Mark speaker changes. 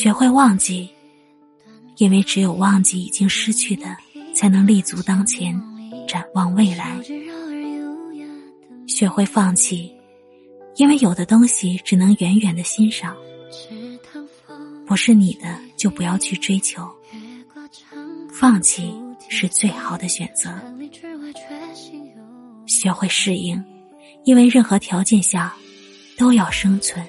Speaker 1: 学会忘记因为只有忘记已经失去的才能立足当前展望未来。学会放弃因为有的东西只能远远的欣赏。不是你的就不要去追求放弃是最好的选择。学会适应因为任何条件下都要生存。